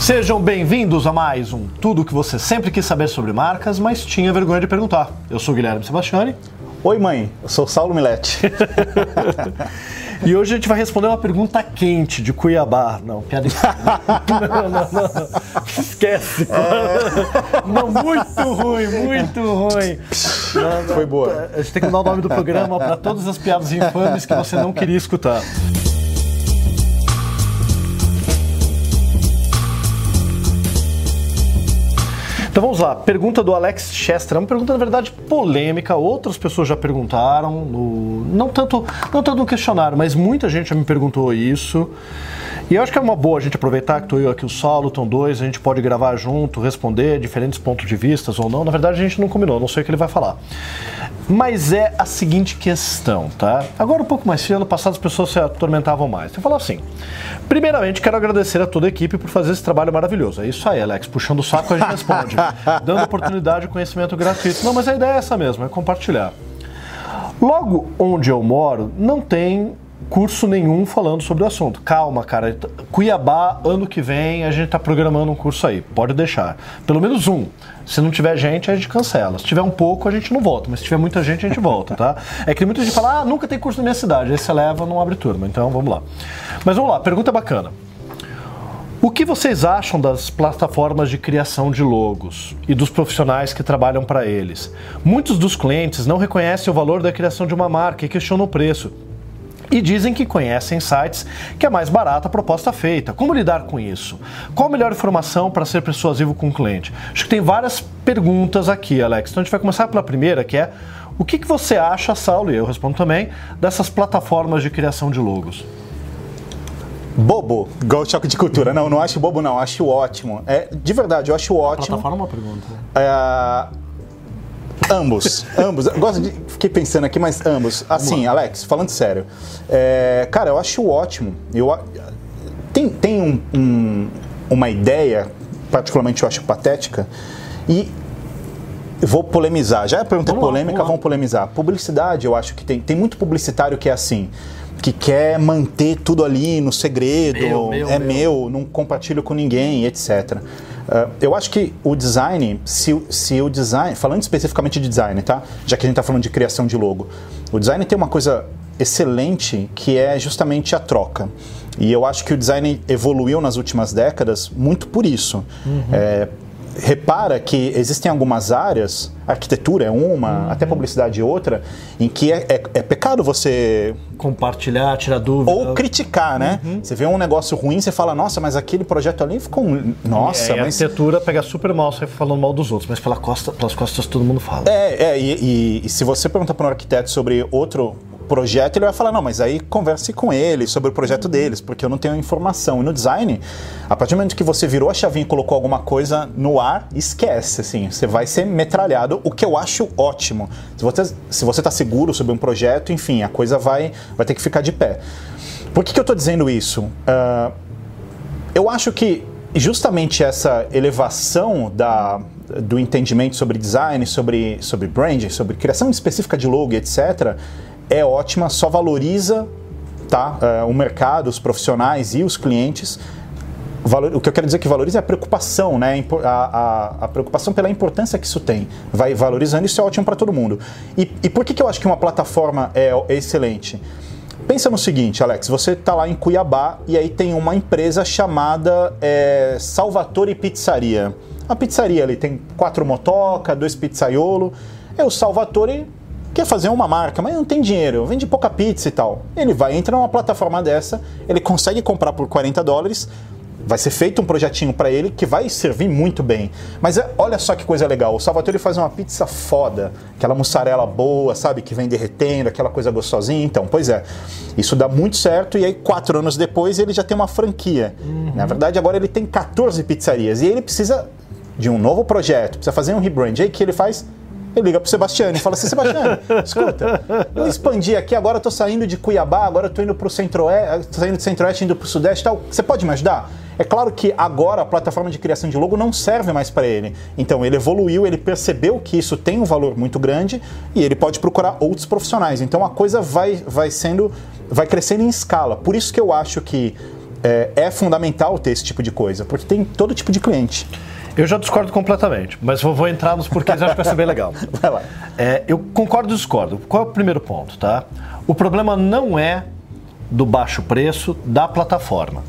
Sejam bem-vindos a mais um Tudo que você sempre quis saber sobre marcas, mas tinha vergonha de perguntar. Eu sou o Guilherme Sebastiani. Oi, mãe. Eu sou Saulo Milete. e hoje a gente vai responder uma pergunta quente de Cuiabá. Não, piada Não, não, não. Esquece. É... Não, muito ruim, muito ruim. Foi boa. A gente tem que mudar o nome do programa para todas as piadas infames que você não queria escutar. Então vamos lá, pergunta do Alex Chester, é uma pergunta na verdade polêmica, outras pessoas já perguntaram, no, não tanto não tanto no questionário, mas muita gente já me perguntou isso. E eu acho que é uma boa a gente aproveitar que estou eu aqui, o Saulo, estão dois, a gente pode gravar junto, responder diferentes pontos de vista ou não. Na verdade, a gente não combinou, não sei o que ele vai falar. Mas é a seguinte questão, tá? Agora, um pouco mais cedo, ano passado as pessoas se atormentavam mais. Eu falo assim: primeiramente, quero agradecer a toda a equipe por fazer esse trabalho maravilhoso. É isso aí, Alex. Puxando o saco, a gente responde. dando oportunidade de conhecimento gratuito. Não, mas a ideia é essa mesmo, é compartilhar. Logo onde eu moro, não tem curso nenhum falando sobre o assunto. Calma, cara. Cuiabá, ano que vem, a gente está programando um curso aí. Pode deixar. Pelo menos um. Se não tiver gente, a gente cancela. Se tiver um pouco, a gente não volta. Mas se tiver muita gente, a gente volta, tá? É que muita gente fala, ah, nunca tem curso na minha cidade. Aí você leva, não abre turma. Então, vamos lá. Mas vamos lá, pergunta bacana. O que vocês acham das plataformas de criação de logos e dos profissionais que trabalham para eles? Muitos dos clientes não reconhecem o valor da criação de uma marca e questionam o preço. E dizem que conhecem sites que é mais barata a proposta feita. Como lidar com isso? Qual a melhor informação para ser persuasivo com o cliente? Acho que tem várias perguntas aqui, Alex. Então a gente vai começar pela primeira, que é o que, que você acha, Saulo, e eu respondo também, dessas plataformas de criação de logos? Bobo, igual choque de cultura. Não, não acho bobo, não. Acho ótimo. É, de verdade, eu acho ótimo. A plataforma é uma pergunta. É, Ambos, ambos. Gosto de. Fiquei pensando aqui, mas ambos. Assim, Alex, falando sério. É, cara, eu acho ótimo. Eu, tem tem um, um, uma ideia, particularmente eu acho patética, e vou polemizar. Já é pergunta vamos polêmica, lá, vamos polemizar. Publicidade, eu acho que tem, tem muito publicitário que é assim que quer manter tudo ali no segredo, meu, meu, é meu. meu, não compartilho com ninguém, etc. Uh, eu acho que o design, se, se o design, falando especificamente de design, tá? Já que a gente está falando de criação de logo, o design tem uma coisa excelente que é justamente a troca. E eu acho que o design evoluiu nas últimas décadas muito por isso. Uhum. É, repara que existem algumas áreas, arquitetura é uma, uhum. até publicidade é outra, em que é, é, é, pecado você compartilhar, tirar dúvida ou criticar, né? Uhum. Você vê um negócio ruim, você fala, nossa, mas aquele projeto ali ficou, nossa, é, mas a arquitetura pega super mal você falando mal dos outros, mas pela costa, pelas costas todo mundo fala. É, é e, e, e se você perguntar para um arquiteto sobre outro projeto, ele vai falar, não, mas aí converse com ele sobre o projeto uhum. deles, porque eu não tenho informação. E no design, a partir do momento que você virou a chavinha e colocou alguma coisa no ar, esquece, assim, você vai ser metralhado, o que eu acho ótimo. Se você se você está seguro sobre um projeto, enfim, a coisa vai, vai ter que ficar de pé. Por que, que eu estou dizendo isso? Uh, eu acho que justamente essa elevação da, do entendimento sobre design, sobre, sobre branding, sobre criação específica de logo, etc., é ótima, só valoriza tá, uh, o mercado, os profissionais e os clientes. O que eu quero dizer que valoriza é a preocupação, né? A, a, a, preocupação pela importância que isso tem. Vai valorizando, isso é ótimo para todo mundo. E, e, por que, que eu acho que uma plataforma é, é excelente? Pensa no seguinte, Alex, você está lá em Cuiabá e aí tem uma empresa chamada é, Salvatore Pizzaria. A pizzaria ali tem quatro motoca, dois pizzaiolo. É o Salvatore quer fazer uma marca, mas não tem dinheiro, vende pouca pizza e tal. Ele vai entrar numa plataforma dessa, ele consegue comprar por 40 dólares, vai ser feito um projetinho para ele que vai servir muito bem. Mas é, olha só que coisa legal, o Salvatore faz uma pizza foda, aquela mussarela boa, sabe, que vem derretendo, aquela coisa gostosinha. Então, pois é, isso dá muito certo e aí quatro anos depois ele já tem uma franquia. Uhum. Na verdade, agora ele tem 14 pizzarias e ele precisa de um novo projeto, precisa fazer um rebrand. Aí que ele faz? Ele liga pro Sebastião e fala assim, Sebastião, escuta, eu expandi aqui, agora eu tô saindo de Cuiabá, agora eu tô indo pro centro-oeste, saindo do centro-oeste, indo pro sudeste tal. Você pode me ajudar? É claro que agora a plataforma de criação de logo não serve mais para ele. Então ele evoluiu, ele percebeu que isso tem um valor muito grande e ele pode procurar outros profissionais. Então a coisa vai, vai sendo, vai crescendo em escala. Por isso que eu acho que é, é fundamental ter esse tipo de coisa, porque tem todo tipo de cliente. Eu já discordo completamente, mas vou, vou entrar nos porquês, acho que vai ser bem legal. Vai lá. É, eu concordo e discordo. Qual é o primeiro ponto, tá? O problema não é do baixo preço da plataforma,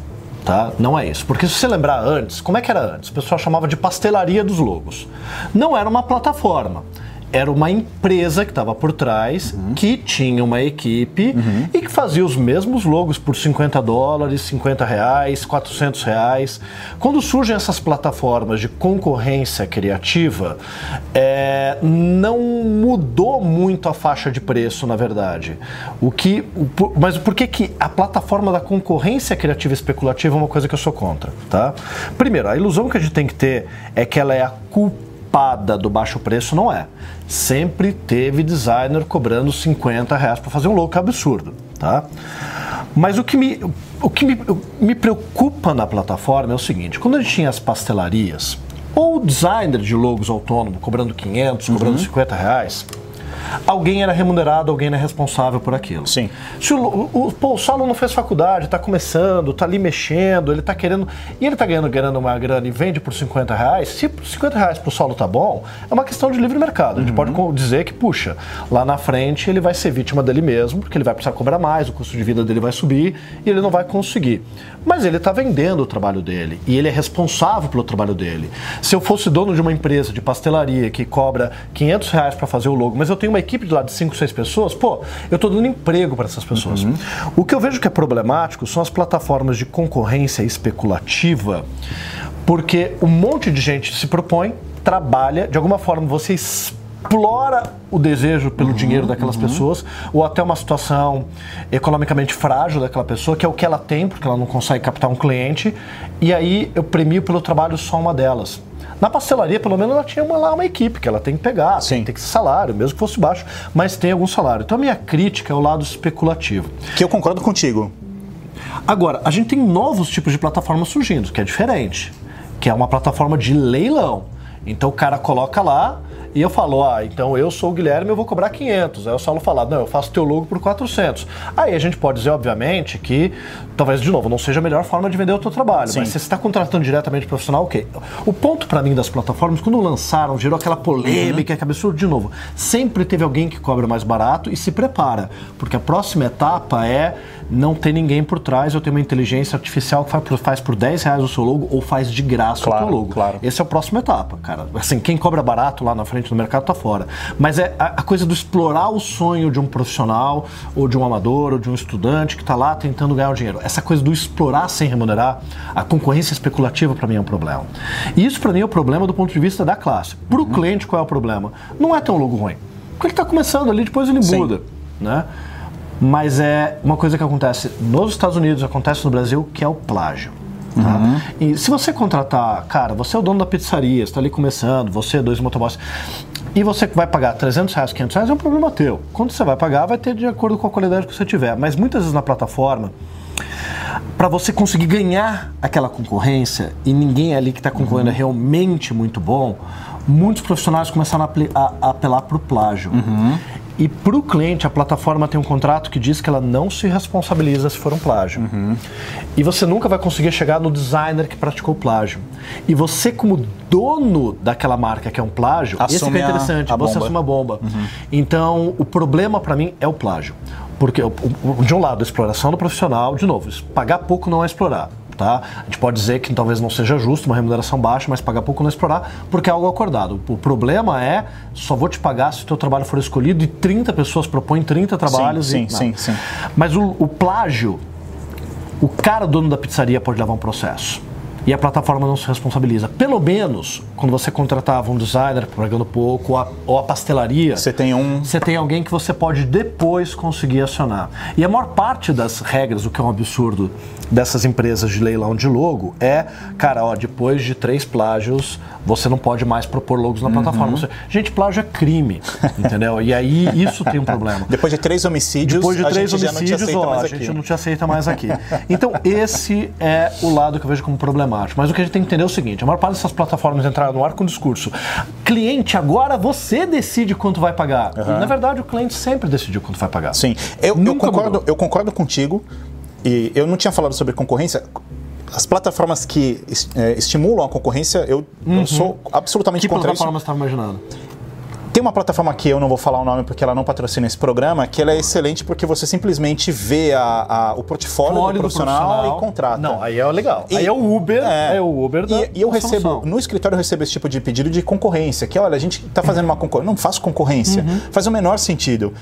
tá? Não é isso. Porque se você lembrar antes, como é que era antes? O pessoal chamava de pastelaria dos logos. Não era uma plataforma era uma empresa que estava por trás, uhum. que tinha uma equipe uhum. e que fazia os mesmos logos por 50 dólares, 50 reais, 400 reais. Quando surgem essas plataformas de concorrência criativa, é, não mudou muito a faixa de preço, na verdade. O que, mas por que, que a plataforma da concorrência criativa especulativa é uma coisa que eu sou contra? Tá? Primeiro, a ilusão que a gente tem que ter é que ela é a culpa espada do baixo preço não é. Sempre teve designer cobrando 50 reais para fazer um look absurdo, tá? Mas o que, me, o que me, me preocupa na plataforma é o seguinte: quando a gente tinha as pastelarias, ou designer de logos autônomo cobrando 500, cobrando uhum. 50 reais, alguém era remunerado, alguém era responsável por aquilo. Sim. Se o, o, pô, o Saulo não fez faculdade, está começando, está ali mexendo, ele está querendo. E ele está ganhando, ganhando uma grana e vende por 50 reais, se por 50 reais para o Saulo tá bom, é uma questão de livre mercado. A gente uhum. pode dizer que, puxa, lá na frente ele vai ser vítima dele mesmo, porque ele vai precisar cobrar mais, o custo de vida dele vai subir e ele não vai conseguir. Mas ele está vendendo o trabalho dele e ele é responsável pelo trabalho dele. Se eu fosse dono de uma empresa de pastelaria que cobra 500 reais para fazer o logo, mas eu tenho uma equipe de lá de 5, 6 pessoas, pô, eu estou dando emprego para essas pessoas. Uhum. O que eu vejo que é problemático são as plataformas de concorrência especulativa, porque um monte de gente se propõe, trabalha, de alguma forma você explora o desejo pelo uhum, dinheiro daquelas uhum. pessoas, ou até uma situação economicamente frágil daquela pessoa, que é o que ela tem, porque ela não consegue captar um cliente, e aí eu premio pelo trabalho só uma delas. Na pastelaria, pelo menos, ela tinha uma, lá uma equipe que ela tem que pegar, Sim. tem que ser salário, mesmo que fosse baixo, mas tem algum salário. Então a minha crítica é o lado especulativo. Que eu concordo contigo. Agora, a gente tem novos tipos de plataformas surgindo, que é diferente, que é uma plataforma de leilão. Então o cara coloca lá, e eu falo, ah, então eu sou o Guilherme, eu vou cobrar 500. Aí o Saulo fala, não, eu faço teu logo por 400. Aí a gente pode dizer, obviamente, que talvez, de novo, não seja a melhor forma de vender o teu trabalho. Sim. Mas se você está contratando diretamente profissional, ok. O ponto para mim das plataformas, quando lançaram, gerou aquela polêmica, uhum. que absurdo, de novo, sempre teve alguém que cobra mais barato e se prepara. Porque a próxima etapa é não ter ninguém por trás, eu tenho uma inteligência artificial que faz por 10 reais o seu logo ou faz de graça claro, o teu logo. Claro. Essa é a próxima etapa, cara. Assim, quem cobra barato lá na frente no mercado tá fora. Mas é a, a coisa do explorar o sonho de um profissional, ou de um amador, ou de um estudante que está lá tentando ganhar o dinheiro. Essa coisa do explorar sem remunerar, a concorrência especulativa para mim é um problema. E isso para mim é o problema do ponto de vista da classe. Para o uhum. cliente, qual é o problema? Não é ter um logo ruim. Porque ele está começando ali, depois ele Sim. muda. Né? mas é uma coisa que acontece nos Estados Unidos, acontece no Brasil, que é o plágio. Tá? Uhum. E se você contratar, cara, você é o dono da pizzaria, está ali começando, você, é dois motoboys, e você vai pagar 300 reais, 500 reais, é um problema teu. Quando você vai pagar, vai ter de acordo com a qualidade que você tiver. Mas muitas vezes na plataforma, para você conseguir ganhar aquela concorrência e ninguém ali que está concorrendo uhum. é realmente muito bom, muitos profissionais começaram a, a apelar para o plágio. Uhum. E para o cliente, a plataforma tem um contrato que diz que ela não se responsabiliza se for um plágio. Uhum. E você nunca vai conseguir chegar no designer que praticou o plágio. E você, como dono daquela marca que é um plágio, assume esse que é interessante, a, a você assume a bomba. Uhum. Então, o problema para mim é o plágio. Porque, de um lado, a exploração do profissional, de novo, pagar pouco não é explorar tá? A gente pode dizer que talvez não seja justo uma remuneração baixa, mas pagar pouco não explorar, porque é algo acordado. O problema é, só vou te pagar se o teu trabalho for escolhido e 30 pessoas propõem 30 trabalhos. Sim, e, sim, sim, sim. Mas o, o plágio, o cara dono da pizzaria pode levar um processo e a plataforma não se responsabiliza. Pelo menos, quando você contratava um designer pagando pouco, ou a, ou a pastelaria, você tem um. Você tem alguém que você pode depois conseguir acionar. E a maior parte das regras, o que é um absurdo dessas empresas de leilão de logo, é, cara, ó, depois de três plágios, você não pode mais propor logos na uhum. plataforma. Você, gente, plágio é crime, entendeu? E aí isso tem um problema. Depois de três homicídios, depois de três homicídios, ó, a gente não te aceita mais aqui. Então, esse é o lado que eu vejo como problemático. Mas o que a gente tem que entender é o seguinte: a maior parte dessas plataformas entraram no ar com o discurso. Cliente, agora você decide quanto vai pagar. Uhum. E, na verdade, o cliente sempre decidiu quanto vai pagar. Sim, eu, eu concordo, eu concordo contigo e eu não tinha falado sobre concorrência. As plataformas que é, estimulam a concorrência, eu, eu sou absolutamente Que contra isso. plataforma você estava imaginando? Tem uma plataforma que eu não vou falar o nome porque ela não patrocina esse programa, que ela é excelente porque você simplesmente vê a, a- o portfólio do Fora do profissional, e contrata. Não, aí é legal. E- aí é o Uber, é, o Uber da E, e eu recebo, solução. no escritório eu recebo esse tipo de pedido de concorrência, que olha, a gente está fazendo uma concorrência. Não faço concorrência. Uhum. Faz o menor sentido.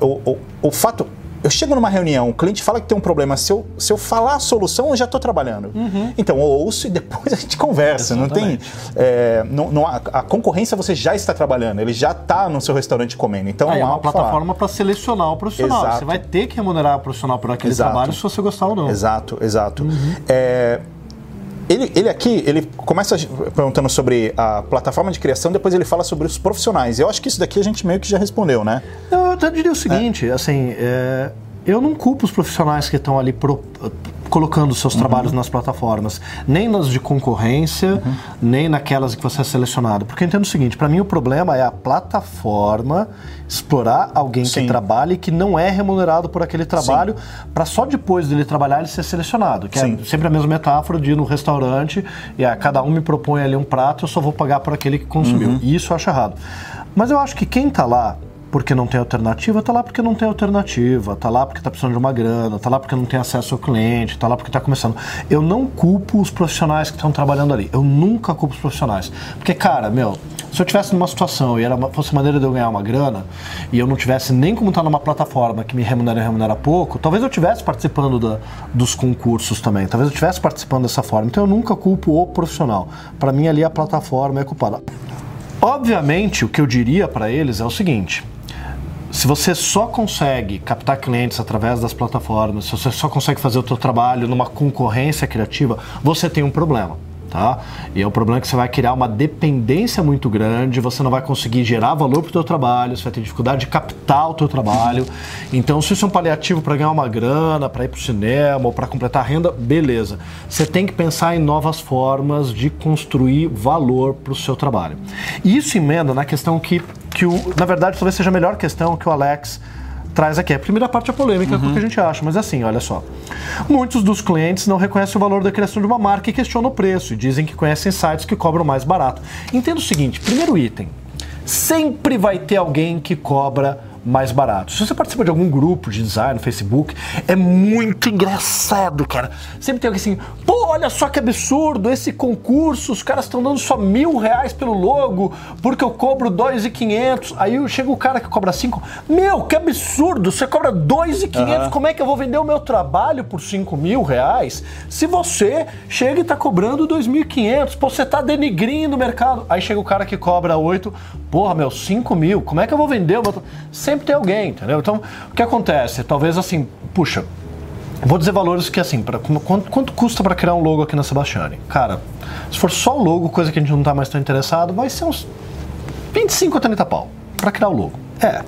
O, o, o fato. Eu chego numa reunião, o cliente fala que tem um problema. Se eu, se eu falar a solução, eu já estou trabalhando. Então, eu ouço e depois a gente conversa. Não tem. Uhum. É, não, não há- a concorrência você já está trabalhando, ele já está no seu restaurante comendo. Então, Aí é uma plataforma para selecionar o profissional. Exato. Você vai ter que remunerar o profissional por aquele Exato. trabalho se você gostar ou não. Exato, exato. Uhum. É, ele, ele aqui, ele começa perguntando sobre a plataforma de criação, depois ele fala sobre os profissionais. Eu acho que isso daqui a gente meio que já respondeu, né? Eu até diria o seguinte, assim, é, eu não culpo os profissionais que estão ali pro- colocando seus trabalhos nas plataformas, nem nas de concorrência, nem naquelas que você é selecionado. Porque eu entendo o seguinte, para mim o problema é a plataforma explorar alguém Sim. que trabalha e que não é remunerado por aquele trabalho, para só depois dele trabalhar ele ser selecionado. Que Sim. é sempre a mesma metáfora de ir no restaurante e ah, cada um me propõe ali um prato, eu só vou pagar por aquele que consumiu. E isso eu acho errado. Mas eu acho que quem está lá porque não tem alternativa, tá lá porque não tem alternativa, tá lá porque tá precisando de uma grana, tá lá porque não tem acesso ao cliente, tá lá porque tá começando. Eu não culpo os profissionais que estão trabalhando ali. Eu nunca culpo os profissionais. Porque, cara, meu, se eu tivesse numa situação e era uma- fosse maneira de eu ganhar uma grana e eu não tivesse nem como estar numa plataforma que me remunera e remunera pouco, talvez eu tivesse participando da- dos concursos também, talvez eu tivesse participando dessa forma. Então eu nunca culpo o profissional. Para mim ali a plataforma é culpada. Obviamente, o que eu diria para eles é o seguinte: se você só consegue captar clientes através das plataformas, se você só consegue fazer o seu trabalho numa concorrência criativa, você tem um problema. Tá? E é o problema que você vai criar uma dependência muito grande, você não vai conseguir gerar valor para o teu trabalho, você vai ter dificuldade de captar o teu trabalho. Então, se isso é um paliativo para ganhar uma grana, para ir para o cinema ou para completar a renda, beleza. Você tem que pensar em novas formas de construir valor para o seu trabalho. E isso emenda na questão que, que o, na verdade, talvez seja a melhor questão que o Alex traz aqui. A primeira parte é polêmica, com o que a gente acha, mas assim, olha só. Muitos dos clientes não reconhecem o valor da criação de uma marca e questionam o preço e dizem que conhecem sites que cobram mais barato. Entenda o seguinte: primeiro item, sempre vai ter alguém que cobra mais barato. Se você participa de algum grupo de design no Facebook, é muito engraçado, cara. Sempre tem alguém assim, pô, olha só que absurdo, esse concurso, os caras estão dando só mil reais pelo logo, porque eu cobro dois e quinhentos. Aí chega o cara que cobra cinco, meu, que absurdo, você cobra dois e quinhentos, como é que eu vou vender o meu trabalho por cinco mil reais? Se você chega e tá cobrando dois mil e quinhentos, pô, você tá denigrindo o mercado. Aí chega o cara que cobra oito, porra, meu, cinco mil, como é que eu vou vender o meu... tra- Sempre tem alguém, entendeu? Então, o que acontece? Talvez assim, puxa, Vou dizer valores que assim, pra, quanto, quanto custa para criar um logo aqui na Sebastiani? Cara, se for só o logo, coisa que a gente não tá mais tão interessado, vai ser uns 25 a 30 pau para criar o logo. É.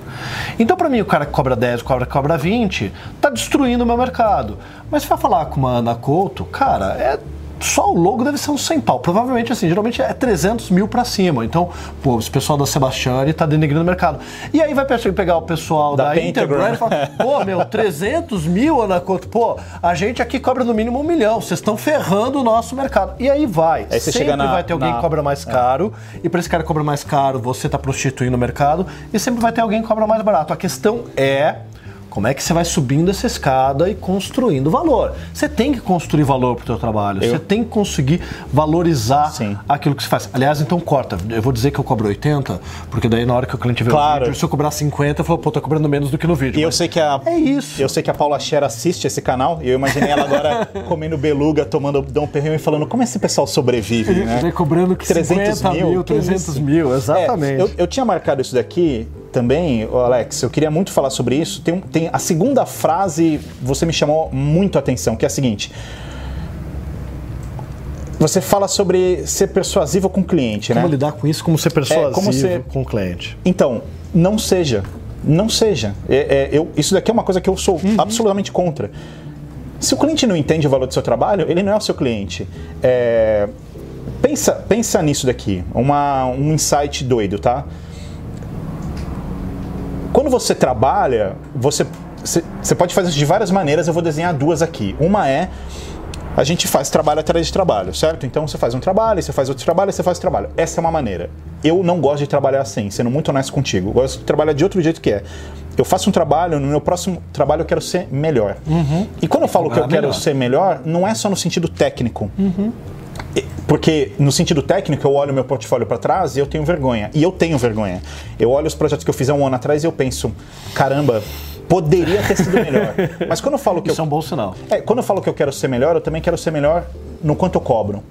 Então, para mim, o cara que cobra 10, o cara que cobra 20, tá destruindo o meu mercado. Mas se vai falar com uma Ana Couto, cara, é só o logo deve ser uns 100 pau. Provavelmente, assim, geralmente é 300 mil pra cima. Então, pô, esse pessoal da Sebastiani tá denegrindo o mercado. E aí vai pe- pegar o pessoal Da da. Interbrand e falar, pô, meu, 300 mil, Ana Couto, pô, a gente aqui cobra no mínimo um milhão. Vocês estão ferrando o nosso mercado. E aí vai. Aí Sempre na- vai ter alguém na- que cobra mais caro. E pra esse cara que cobra mais caro, você tá prostituindo o mercado. E sempre vai ter alguém que cobra mais barato. A questão é como é que você vai subindo essa escada e construindo valor. Você tem que construir valor pro teu trabalho. Eu- Você tem que conseguir valorizar Sim. aquilo que você faz. Aliás, então corta. Eu vou dizer que eu cobro 80, porque daí na hora que o cliente vê Claro. o vídeo, se eu cobrar 50, eu falo, pô, tô cobrando menos do que no vídeo. E eu sei que a. É isso. Eu sei que a Paula Scher assiste esse canal e eu imaginei ela agora comendo beluga, tomando Dom Perrinho e falando como esse pessoal sobrevive, né? vai cobrando que 50 mil, que 300 isso? mil, exatamente. É, eu, eu tinha marcado isso daqui também, Alex, eu queria muito falar sobre isso. Tem, tem a segunda frase, você me chamou muito a atenção, que é a seguinte. Você fala sobre ser persuasivo com o cliente, Como né? lidar com isso, como ser persuasivo É, como ser- com o cliente. Então, não seja. Não seja. É- é, eu, isso daqui é uma coisa que eu sou absolutamente contra. Se o cliente não entende o valor do seu trabalho, ele não é o seu cliente. É, pensa, pensa nisso daqui. Uma, um insight doido, tá? Quando você trabalha, você você pode fazer isso de várias maneiras, eu vou desenhar duas aqui. Uma é a gente faz trabalho atrás de trabalho, certo? Então você faz um trabalho, você faz outro trabalho, você faz trabalho. Essa é uma maneira. Eu não gosto de trabalhar assim, sendo muito honesto contigo. Eu gosto de trabalhar de outro jeito que é. Eu faço um trabalho, no meu próximo trabalho eu quero ser melhor. Uhum. E quando eu falo que eu quero ser melhor, não é só no sentido técnico. Uhum. Porque no sentido técnico, eu olho meu portfólio para trás e eu tenho vergonha. E eu tenho vergonha. Eu olho os projetos que eu fiz há um ano atrás e eu penso, caramba, poderia ter sido melhor. Mas quando eu falo que Isso eu, é um bom sinal. É, quando eu falo que eu quero ser melhor, eu também quero ser melhor no quanto eu cobro.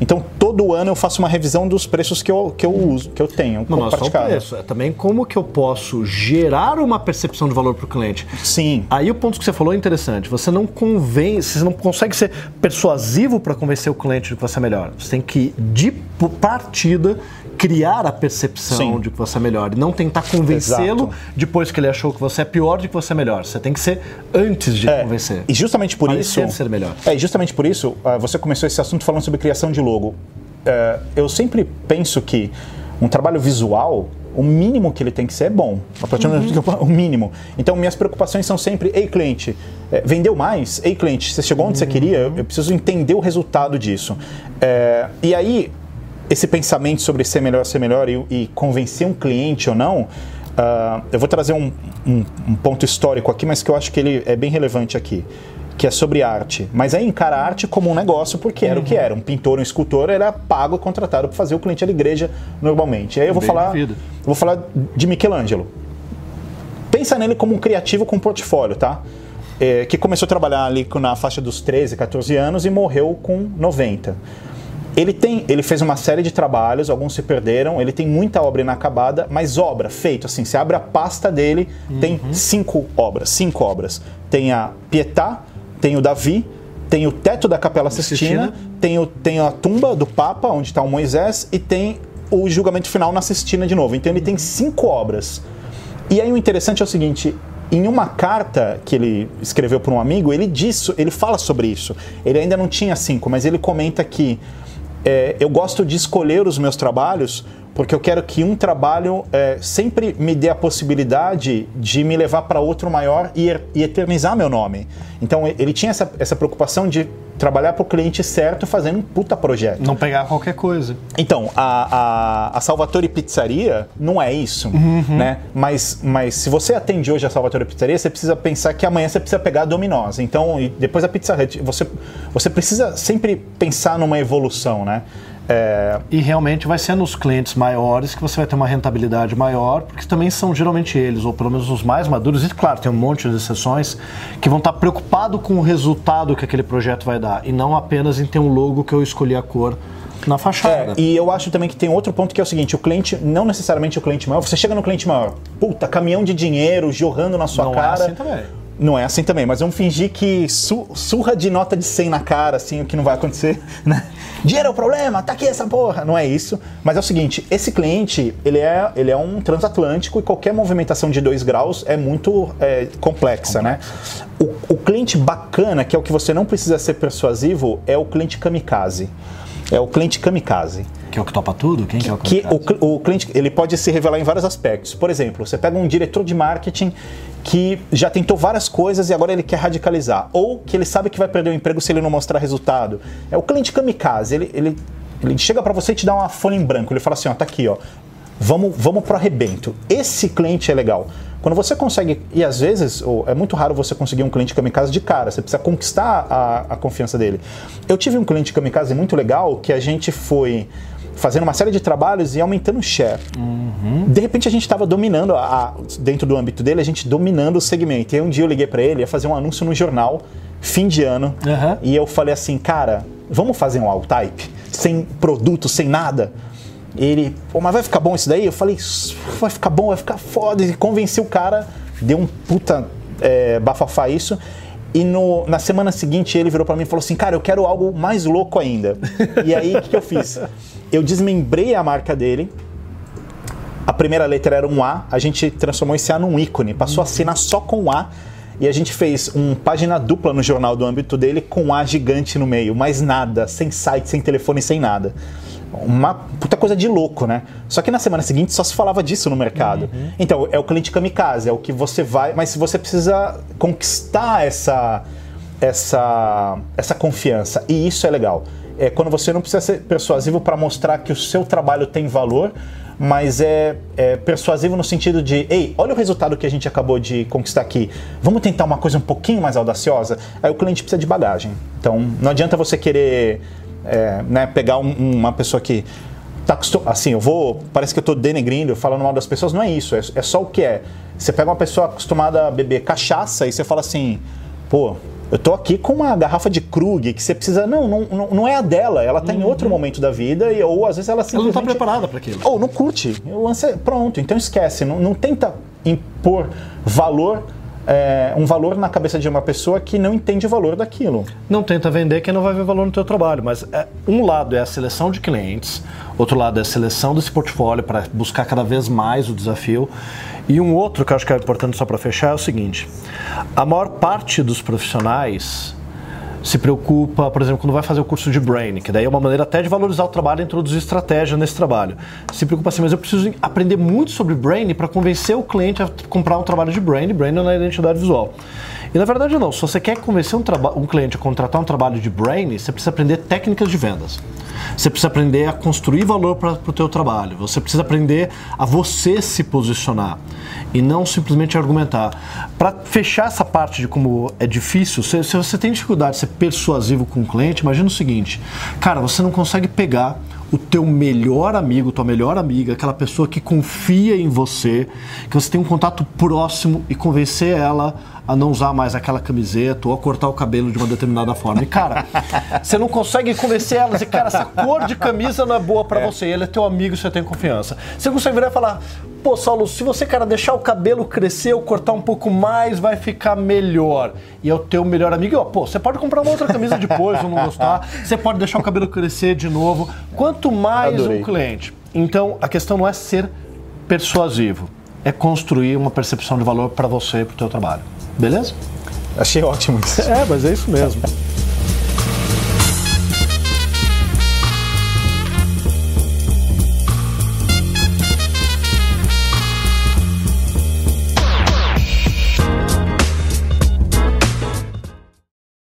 Então, todo ano eu faço uma revisão dos preços que eu, que eu uso, que eu tenho. Não, não é só o preço, é também como que eu posso gerar uma percepção de valor para o cliente. Sim. Aí o ponto que você falou é interessante. Você não convence, você não consegue ser persuasivo para convencer o cliente de que você é melhor. Você tem que, de partida, criar a percepção Sim. de que você é melhor e não tentar convencê-lo depois que ele achou que você é pior de que você é melhor. Você tem que ser antes de é, convencer. E justamente por Parecer isso. ser melhor. É, justamente por isso, uh, você começou esse assunto falando sobre criação de logo. Uh, eu sempre penso que um trabalho visual o mínimo que ele tem que ser é bom. A partir uhum. o mínimo. Então, minhas preocupações são sempre: ei, cliente, é, vendeu mais? Ei, cliente, você chegou onde uhum. você queria? Eu, eu, preciso entender o resultado disso. É, e aí, esse pensamento sobre ser melhor, ser melhor e, e convencer um cliente ou não, uh, eu vou trazer um, um, um, ponto histórico aqui, mas que eu acho que ele é bem relevante aqui, que é sobre arte. Mas aí encara a arte como um negócio, porque uhum. era o que era. Um pintor, um escultor era pago, contratado para fazer o cliente da igreja normalmente. E aí eu vou bem falar, vou falar de Michelangelo. Pensa nele como um criativo com portfólio, tá? É, que começou a trabalhar ali na faixa dos 13, 14 anos e morreu com 90. Ele tem, ele fez uma série de trabalhos, alguns se perderam, ele tem muita obra inacabada, mas obra, feito assim, você abre a pasta dele, uhum. tem cinco obras, cinco obras. Tem a Pietà, tem o Davi, tem o teto da Capela Sistina, tem, o, tem a tumba do Papa, onde está o Moisés, e tem o julgamento final na Sistina de novo. Então ele tem cinco obras. E aí o interessante é o seguinte, em uma carta que ele escreveu para um amigo, ele diz, ele fala sobre isso. Ele ainda não tinha cinco, mas ele comenta que é, eu gosto de escolher os meus trabalhos porque eu quero que um trabalho é, sempre me dê a possibilidade de me levar para outro maior e, e, eternizar meu nome. Então ele tinha essa, essa preocupação de trabalhar para o cliente certo fazendo um puta projeto. Não pegar qualquer coisa. Então, a, a, a Salvatore Pizzaria não é isso, uhum. né? Mas, mas se você atende hoje a Salvatore Pizzaria, você precisa pensar que amanhã você pizza pegar a Dominós. Então, depois a Pizza Hut, você, você precisa sempre pensar numa evolução, né? É... E realmente vai ser nos clientes maiores que você vai ter uma rentabilidade maior, porque também são geralmente eles, ou pelo menos os mais maduros, e claro, tem um monte de exceções, que vão estar preocupados com o resultado que aquele projeto vai dar, e não apenas em ter um logo que eu escolhi a cor na fachada. É, e eu acho também que tem outro ponto que é o seguinte: o cliente, não necessariamente o cliente maior, você chega no cliente maior, puta, caminhão de dinheiro jorrando na sua não cara. É assim também. Não é assim também, mas vamos fingir que su surra de nota de 100 na cara, assim, o que não vai acontecer, né? Dinheiro é o problema, tá aqui essa porra. Não é isso. Mas é o seguinte, esse cliente, ele é, ele é um transatlântico e qualquer movimentação de 2 graus é muito é, complexa, né? O, o cliente bacana, que é o que você não precisa ser persuasivo, é o cliente kamikaze. É o cliente kamikaze. Que é o que topa tudo? Quem que, é o que o, o cliente ele pode se revelar em vários aspectos. Por exemplo, você pega um diretor de marketing que já tentou várias coisas e agora ele quer radicalizar. Ou que ele sabe que vai perder o emprego se ele não mostrar resultado. É o cliente kamikaze. Ele, ele, ele chega para você e te dá uma folha em branco. Ele fala assim: ó, tá aqui, ó. Vamos, vamos pro arrebento. Esse cliente é legal. Quando você consegue, e às vezes é muito raro você conseguir um cliente kamikaze de cara, você precisa conquistar a, a confiança dele. Eu tive um cliente kamikaze muito legal que a gente foi fazendo uma série de trabalhos e aumentando o share. Uhum. De repente a gente estava dominando, a, a, dentro do âmbito dele, a gente dominando o segmento. E aí um dia eu liguei para ele, ia fazer um anúncio no jornal, fim de ano, uhum. e eu falei assim, cara, vamos fazer um all-type? Sem produto, sem nada? Ele, pô, mas vai ficar bom isso daí? Eu falei, vai ficar bom, vai ficar foda. E convenci o cara, deu um puta é, bafafá isso. E no, na semana seguinte ele virou para mim e falou assim: Cara, eu quero algo mais louco ainda. e aí o que, que eu fiz? Eu desmembrei a marca dele. A primeira letra era um A, a gente transformou esse A num ícone, passou a cena só com A. e a gente fez um página dupla no jornal do âmbito dele com A gigante no meio, mais nada, sem site, sem telefone, sem nada. Uma puta coisa de louco, né? Só que na semana seguinte só se falava disso no mercado. Uhum. Então, é o cliente kamikaze, é o que você vai. Mas se você precisa conquistar essa, essa, essa confiança, e isso é legal. É quando você não precisa ser persuasivo para mostrar que o seu trabalho tem valor, mas é, é, persuasivo no sentido de, ei, olha o resultado que a gente acabou de conquistar aqui, vamos tentar uma coisa um pouquinho mais audaciosa? Aí o cliente precisa de bagagem. Então não adianta você querer é, né, pegar um, uma pessoa que tá assim, eu vou, parece que eu estou denegrindo, falando mal das pessoas, não é isso, é, é só o que é. Você pega uma pessoa acostumada a beber cachaça e você fala assim, pô, eu tô aqui com uma garrafa de Krug que você precisa. Não, não, não é a dela. Ela tá uhum. em outro momento da vida, e, ou às vezes ela simplesmente. Ela não tá preparada para aquilo. Ou não curte. Pronto, então esquece. Não, não tenta impor valor é, um valor na cabeça de uma pessoa que não entende o valor daquilo. Não tenta vender quem não vai ver valor no teu trabalho, mas é, um lado é a seleção de clientes, outro lado é a seleção desse portfólio para buscar cada vez mais o desafio. E um outro que eu acho que é importante só para fechar é o seguinte: a maior parte dos profissionais se preocupa, por exemplo, quando vai fazer o curso de Brain, que daí é uma maneira até de valorizar o trabalho e introduzir estratégia nesse trabalho. Se preocupa assim, mas eu preciso aprender muito sobre Brain para convencer o cliente a comprar um trabalho de Brain, Brain na identidade visual. E na verdade não, se você quer convencer um, um cliente a contratar um trabalho de Brain, você precisa aprender técnicas de vendas. Você precisa aprender a construir valor para o teu trabalho. Você precisa aprender a você se posicionar e não simplesmente argumentar. Para fechar essa parte de como é difícil, se, se você tem dificuldade de ser persuasivo com o cliente, imagina o seguinte, cara, você não consegue pegar o teu melhor amigo, tua melhor amiga, aquela pessoa que confia em você, que você tem um contato próximo e convencer ela a não usar mais aquela camiseta ou a cortar o cabelo de uma determinada forma. E cara, você não consegue convencer ela, dizer, cara, essa cor de camisa não é boa para é. você, ele é teu amigo, você tem confiança. Você consegue virar e falar, pô, Saulo, se você, cara, deixar o cabelo crescer ou cortar um pouco mais, vai ficar melhor. E é o teu melhor amigo, e, ó, pô, você pode comprar uma outra camisa depois ou não gostar, você pode deixar o cabelo crescer de novo. Quanto mais Adorei. um cliente. Então, a questão não é ser persuasivo, é construir uma percepção de valor para você e para o teu trabalho. Beleza? Achei ótimo isso. É, mas é isso mesmo.